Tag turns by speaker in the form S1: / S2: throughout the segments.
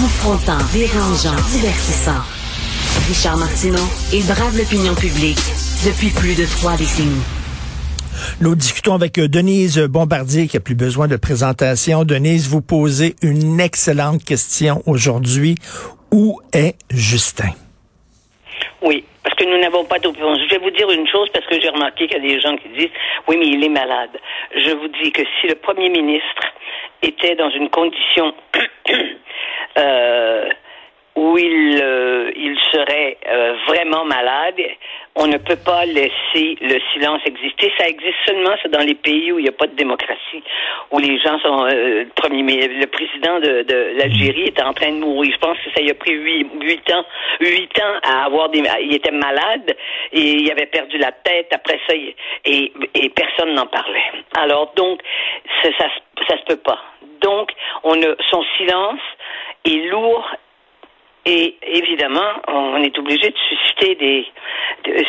S1: Confrontant, dérangeant, divertissant. Richard Martineau, il brave l'opinion publique depuis plus de trois décennies.
S2: Nous discutons avec euh, Denise Bombardier qui a plus besoin de présentation. Denise, vous posez une excellente question aujourd'hui. Où est Justin?
S3: Oui, parce que nous n'avons pas d'opinion. Je vais vous dire une chose parce que j'ai remarqué qu'il y a des gens qui disent oui, mais il est malade. Je vous dis que si le premier ministre était dans une condition où il, euh, il serait euh, vraiment malade, on ne peut pas laisser le silence exister. Ça existe seulement dans les pays où il n'y a pas de démocratie, où les gens sont euh, premier, le président de, de l'Algérie était en train de mourir. Je pense que ça y a pris huit, huit ans, huit ans à avoir des, il était malade et il avait perdu la tête. Après ça, et, et personne n'en parlait. Alors donc, ça, ça, ça se peut pas. Donc, on a, son silence est lourd. Et évidemment, on est obligé de susciter des de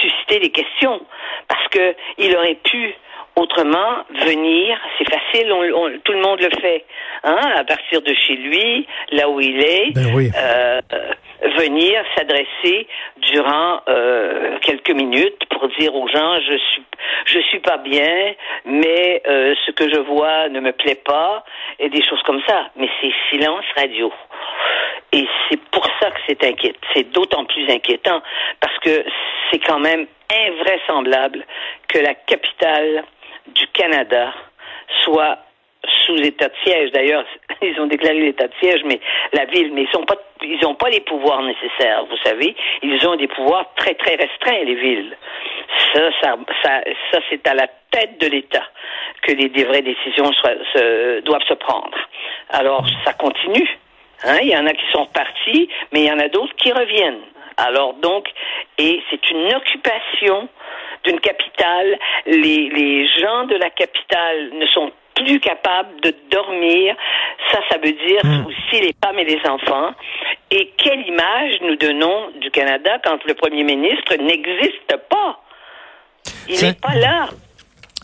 S3: susciter des questions parce que il aurait pu autrement venir, c'est facile, on, tout le monde le fait, hein, à partir de chez lui, là où il est,
S2: ben oui.
S3: euh, venir s'adresser durant euh, quelques minutes pour dire aux gens je suis je suis pas bien, mais euh, ce que je vois ne me plaît pas et des choses comme ça. Mais c'est silence radio. Et c'est pour ça que c'est inquiétant. C'est d'autant plus inquiétant parce que c'est quand même invraisemblable que la capitale du Canada soit sous état de siège. D'ailleurs, ils ont déclaré l'état de siège, mais la ville, mais ils sont pas, ils n'ont pas les pouvoirs nécessaires. Vous savez, ils ont des pouvoirs très très restreints les villes. Ça, ça, ça, ça c'est à la tête de l'État que les, des vraies décisions doivent se prendre. Alors, ça continue. Hein? Il y en a qui sont partis, mais il y en a d'autres qui reviennent. Alors donc, et c'est une occupation d'une capitale. Les, les gens de la capitale ne sont plus capables de dormir. Ça, ça veut dire hmm. aussi les femmes et les enfants. Et quelle image nous donnons du Canada quand le premier ministre n'existe pas? Il n'est pas là.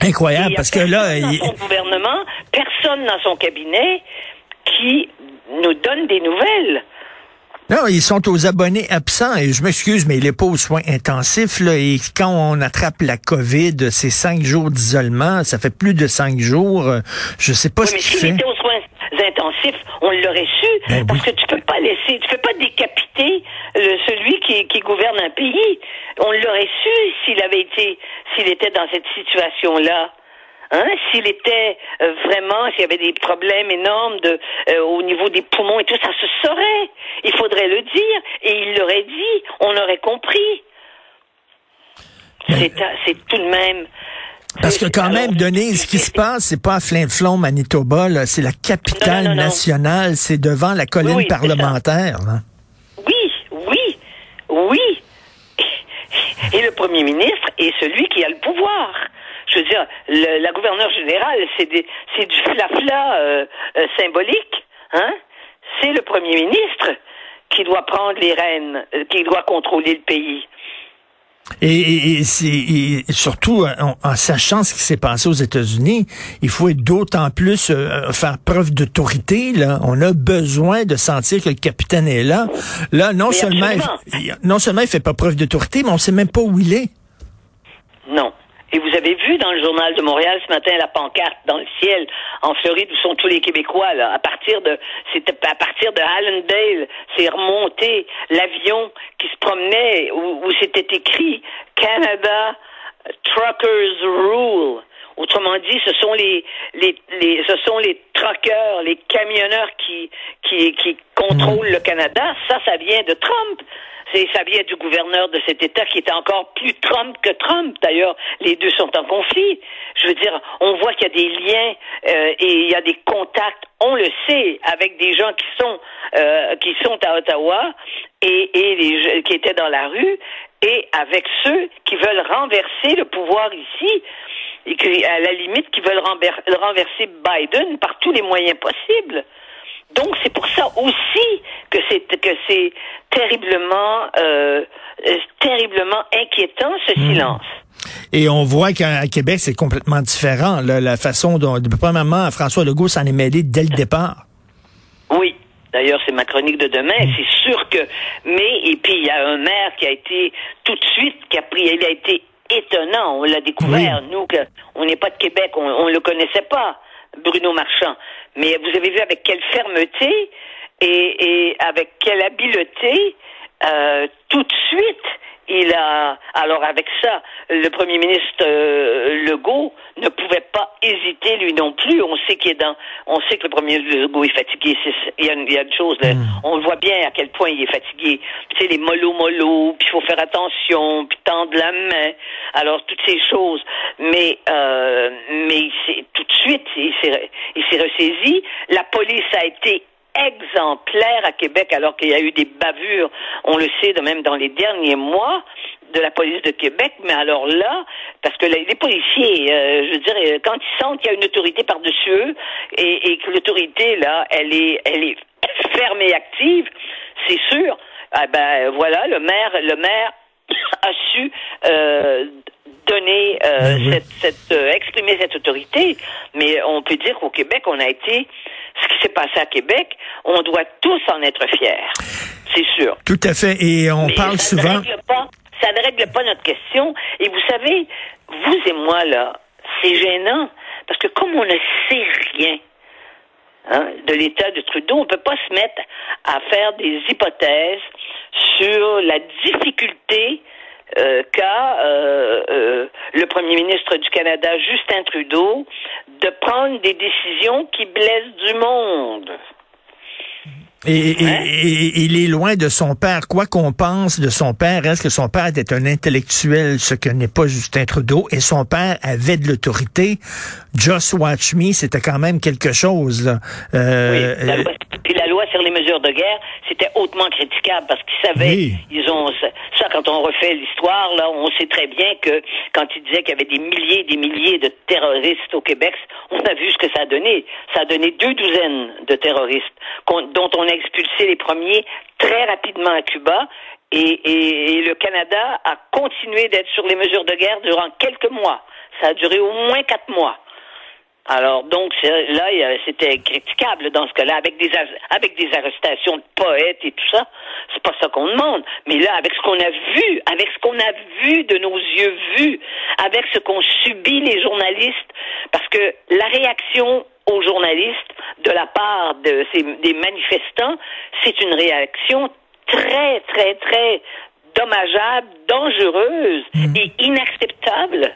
S2: Incroyable, parce que là...
S3: Dans son gouvernement, personne dans son cabinet qui nous donne des nouvelles.
S2: Non, ils sont aux abonnés absents et je m'excuse, mais il n'est pas aux soins intensifs. Là, et quand on attrape la COVID, c'est cinq jours d'isolement, ça fait plus de cinq jours. Je sais pas ce qu'il fait.
S3: était aux soins intensifs, on l'aurait su, ben parce que tu peux pas laisser, tu peux pas décapiter celui qui, qui gouverne un pays. On l'aurait su s'il avait été, s'il était dans cette situation-là. Hein, s'il était euh, vraiment, s'il y avait des problèmes énormes de, euh, au niveau des poumons et tout, ça se saurait. Il faudrait le dire et il l'aurait dit. On aurait compris. C'est tout de même.
S2: Parce que quand même, Denise, ce qui se passe, c'est pas à Flin-Flon, Manitoba, c'est la capitale nationale, c'est devant la colline parlementaire.
S3: Oui, oui, oui. Et le premier ministre est celui qui a le pouvoir je veux dire, la gouverneure générale, c'est du flafla euh, euh, symbolique, hein C'est le premier ministre qui doit prendre les rênes, euh, qui doit contrôler le pays.
S2: Et, et, surtout, en, sachant ce qui s'est passé aux États-Unis, il faut d'autant plus faire preuve d'autorité. Là, on a besoin de sentir que le capitaine est là. Là, non seulement, il, non seulement il fait pas preuve d'autorité, mais on sait même pas où il est.
S3: Non. Et vous avez vu dans le journal de Montréal ce matin la pancarte dans le ciel en Floride où sont tous les Québécois là. À partir de c'était à partir de Allendale, c'est remonté l'avion qui se promenait où, c'était écrit Canada Truckers Rule. Autrement dit, ce sont les, les, les ce sont les truckers, les camionneurs qui qui, qui contrôlent le Canada. Ça, ça vient de Trump ça vient du gouverneur de cet État qui est encore plus Trump que Trump. D'ailleurs, les deux sont en conflit. Je veux dire, on voit qu'il y a des liens euh, et il y a des contacts. On le sait avec des gens qui sont euh, qui sont à Ottawa et, et les qui étaient dans la rue et avec ceux qui veulent renverser le pouvoir ici et qui, à la limite, qui veulent renverser Biden par tous les moyens possibles. Donc c'est pour ça aussi que c'est que c'est terriblement euh, terriblement inquiétant ce hmm. silence.
S2: Et on voit qu'à Québec c'est complètement différent la façon dont premièrement François Legault s'en est mêlé dès le départ.
S3: Oui, D'ailleurs, c'est ma chronique de demain. C'est sûr que. Mais, et puis, il y a un maire qui a été tout de suite, qui a pris. Il a été étonnant. On l'a découvert. Nous, on n'est pas de Québec. On ne le connaissait pas, Bruno Marchand. Mais vous avez vu avec quelle fermeté et, et avec quelle habileté, euh, tout de suite, il a alors avec ça, le premier ministre euh, Legault ne pouvait pas hésiter lui non plus. On sait qu'il est dans, on sait que le premier ministre Legault est fatigué. il y a, il y a une chose, hmm. on le voit bien à quel point il est fatigué. Tu sais les mollo mollo, puis il faut faire attention, puis tendre la main. Alors toutes ces choses. Mais euh, mais tout de suite, il s'est il s'est ressaisi. La police a été exemplaire à Québec alors qu'il y a eu des bavures, on le sait de même dans les derniers mois de la police de Québec, mais alors là, parce que les, policiers, euh, je veux dire, euh, quand ils sentent qu'il y a une autorité par-dessus eux et, que l'autorité là, elle est, elle est ferme et active, c'est sûr. Ah ben voilà, le maire, le maire a su euh, donner ben cette, cette exprimer cette autorité, mais on peut dire qu'au Québec, on a été ce qui s'est passé à Québec, on doit tous en être fiers. C'est sûr.
S2: Tout à fait. Et on parle souvent.
S3: ça ne règle pas notre question. Et vous savez, vous et moi, là, c'est gênant. Parce que comme on ne sait rien, hein, de l'état de Trudeau, on ne peut pas se mettre à faire des hypothèses sur la difficulté euh, qu'a euh, euh, le premier ministre du Canada, Justin Trudeau, de prendre des décisions qui blessent du monde.
S2: Et, il est loin de son père. Quoi qu'on pense de son père, est-ce que son père était un intellectuel, ce que n'est pas Justin Trudeau, et son père avait de l'autorité. Just Watch Me, c'était quand même quelque chose. Là.
S3: Euh, oui, la sur les mesures de guerre, c'était hautement critiquable parce qu'ils savaient, ils ont ça quand on refait l'histoire là, on sait très bien que quand ils disaient qu'il y avait des milliers et des milliers de terroristes au Québec, on a vu ce que ça a donné. Ça a donné deux douzaines de terroristes dont on a expulsé les premiers très rapidement à Cuba et, et, le Canada a continué d'être sur les mesures de guerre durant quelques mois. Ça a duré au moins quatre mois. Alors donc là, c'était critiquable dans ce cas-là, avec des avec des arrestations de poètes et tout ça. C'est pas ça qu'on demande. Mais là, avec ce qu'on a vu, avec ce qu'on a vu de nos yeux vus, avec ce qu'ont subi les journalistes, parce que la réaction aux journalistes de la part de ces, des manifestants, c'est une réaction très, très, très dommageable, dangereuse mmh. et inacceptable.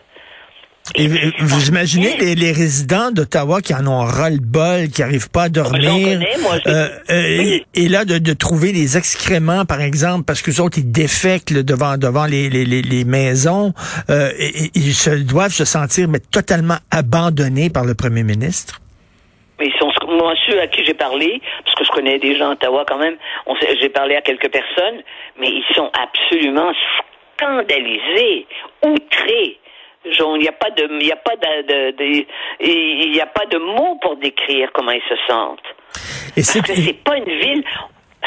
S2: Et vous imaginez les, les résidents d'Ottawa qui en ont ras-le-bol, qui n'arrivent pas à dormir. euh, euh, et, là, de, de, trouver les excréments, par exemple, parce que autres, ils défectent devant, devant les, les, les maisons. Euh, et, ils se, doivent se sentir mais, totalement abandonnés par le premier ministre.
S3: Mais ils sont, moi, ceux à qui j'ai parlé, parce que je connais des gens à Ottawa quand même, j'ai parlé à quelques personnes, mais ils sont absolument scandalisés, outrés il n'y a pas de, il a pas de, il n'y a pas de mots pour décrire comment ils se sentent. Et Parce que c'est pas une ville,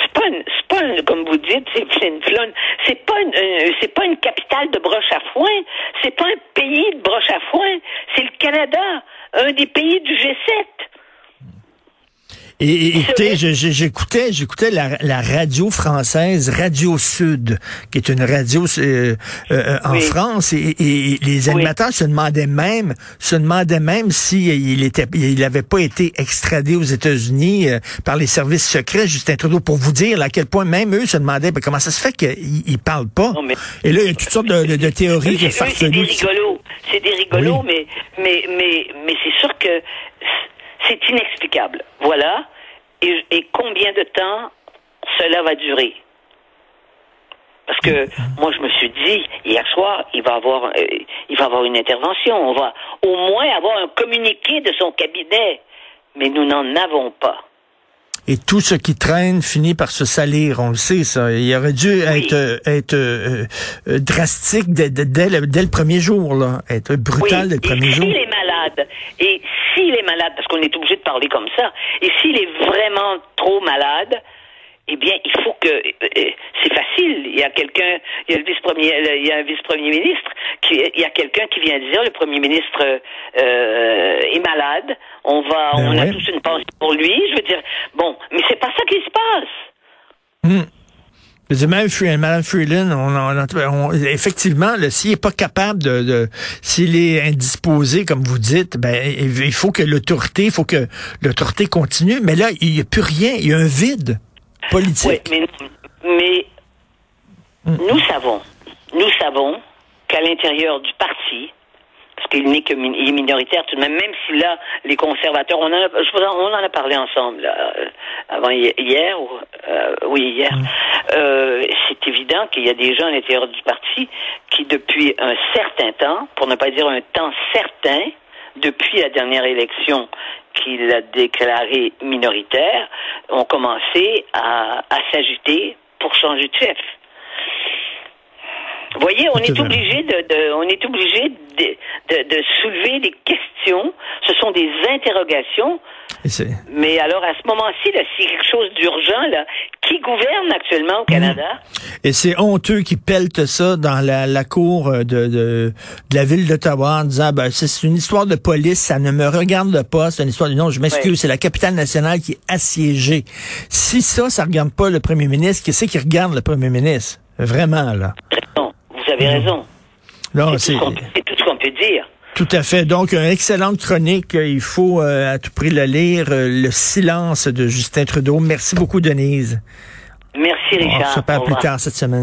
S3: c'est pas, une, pas comme vous dites, c'est c'est pas une, euh, c'est pas une capitale de broche à foin, c'est pas un pays de broche à foin, c'est le Canada, un des pays du G7.
S2: Et, écoutez, j'écoutais, j'écoutais la, la, radio française Radio Sud, qui est une radio euh, euh, en France, et, les animateurs se demandaient même, se demandaient même si il était, il avait pas été extradé aux États-Unis euh, par les services secrets, Justin Trudeau, pour vous dire à quel point même eux se demandaient ben, comment ça se fait qu'ils il parlent pas. et là, il y a toutes sortes de, de, théories
S3: de C'est des rigolos, c'est des rigolos, mais mais mais mais c'est sûr que c'est inexplicable. Voilà. Et, et, combien de temps cela va durer? Parce que moi, je me suis dit, hier soir, il va avoir, euh, il va avoir une intervention. On va au moins avoir un communiqué de son cabinet. Mais nous n'en avons pas.
S2: Et tout ce qui traîne finit par se salir, on le sait, ça. Il aurait dû être, euh, être euh, drastique dès, dès, le, dès, le, premier jour, là. Être brutal dès le premier jour.
S3: Il est malade. Et s'il est malade, parce qu'on est obligé de parler comme ça, et s'il est vraiment trop malade, eh bien, il faut que euh, c'est facile. Il y a quelqu'un, il y a le vice-premier, il y a un vice-premier ministre, qui, il y a quelqu'un qui vient dire le premier ministre euh, est malade. On va,
S2: Ben
S3: on a tous une pensée pour lui. Je veux dire, bon, mais c'est pas ça qui se passe.
S2: Hmm. Même Mme Freeland, on, on- on- effectivement, s'il n'est pas capable de, de- s'il est indisposé, comme vous dites, ben il faut que l'autorité, il faut que l'autorité continue. Mais là, il n'y a plus rien, il y a un vide politique.
S3: Oui, mais, mais nous savons, nous savons qu'à l'intérieur du parti, parce qu'il n'est que il est minoritaire tout de même, même si là, les conservateurs, on en a, je on en a parlé ensemble là, euh, avant hi- hier, ou, euh, oui hier. Euh, c'est évident qu'il y a des gens à l'intérieur du parti qui, depuis un certain temps, pour ne pas dire un temps certain, depuis la dernière élection qu'il a déclarée minoritaire, ont commencé à, à s'agiter pour changer de chef. Vous voyez, on est obligé de, de- on est obligé de, de, de soulever des questions. Ce sont des interrogations.
S2: C'est-
S3: Mais alors, à ce moment-ci, a quelque chose d'urgent, là, qui gouverne actuellement au Canada?
S2: Et c'est honteux qui peltent ça dans la, la cour euh, de, de, de la ville d'Ottawa en disant ben, c'est c'est une histoire de police, ça ne me regarde pas, c'est une histoire de non, je m'excuse, c'est la capitale nationale qui est assiégée. Si ça, ça regarde pas le premier ministre, qu'est-ce qui regarde le premier ministre? Vraiment, là.
S3: Avez raison.
S2: Non,
S3: C'est tout, ce qu'on- peut dire.
S2: tout à fait. Donc, une excellente chronique. Il faut euh, à tout prix le lire. euh, Le silence de Justin Trudeau. Merci beaucoup, Denise.
S3: Merci,
S2: On
S3: Richard.
S2: se reparle
S3: Au
S2: plus tard cette semaine.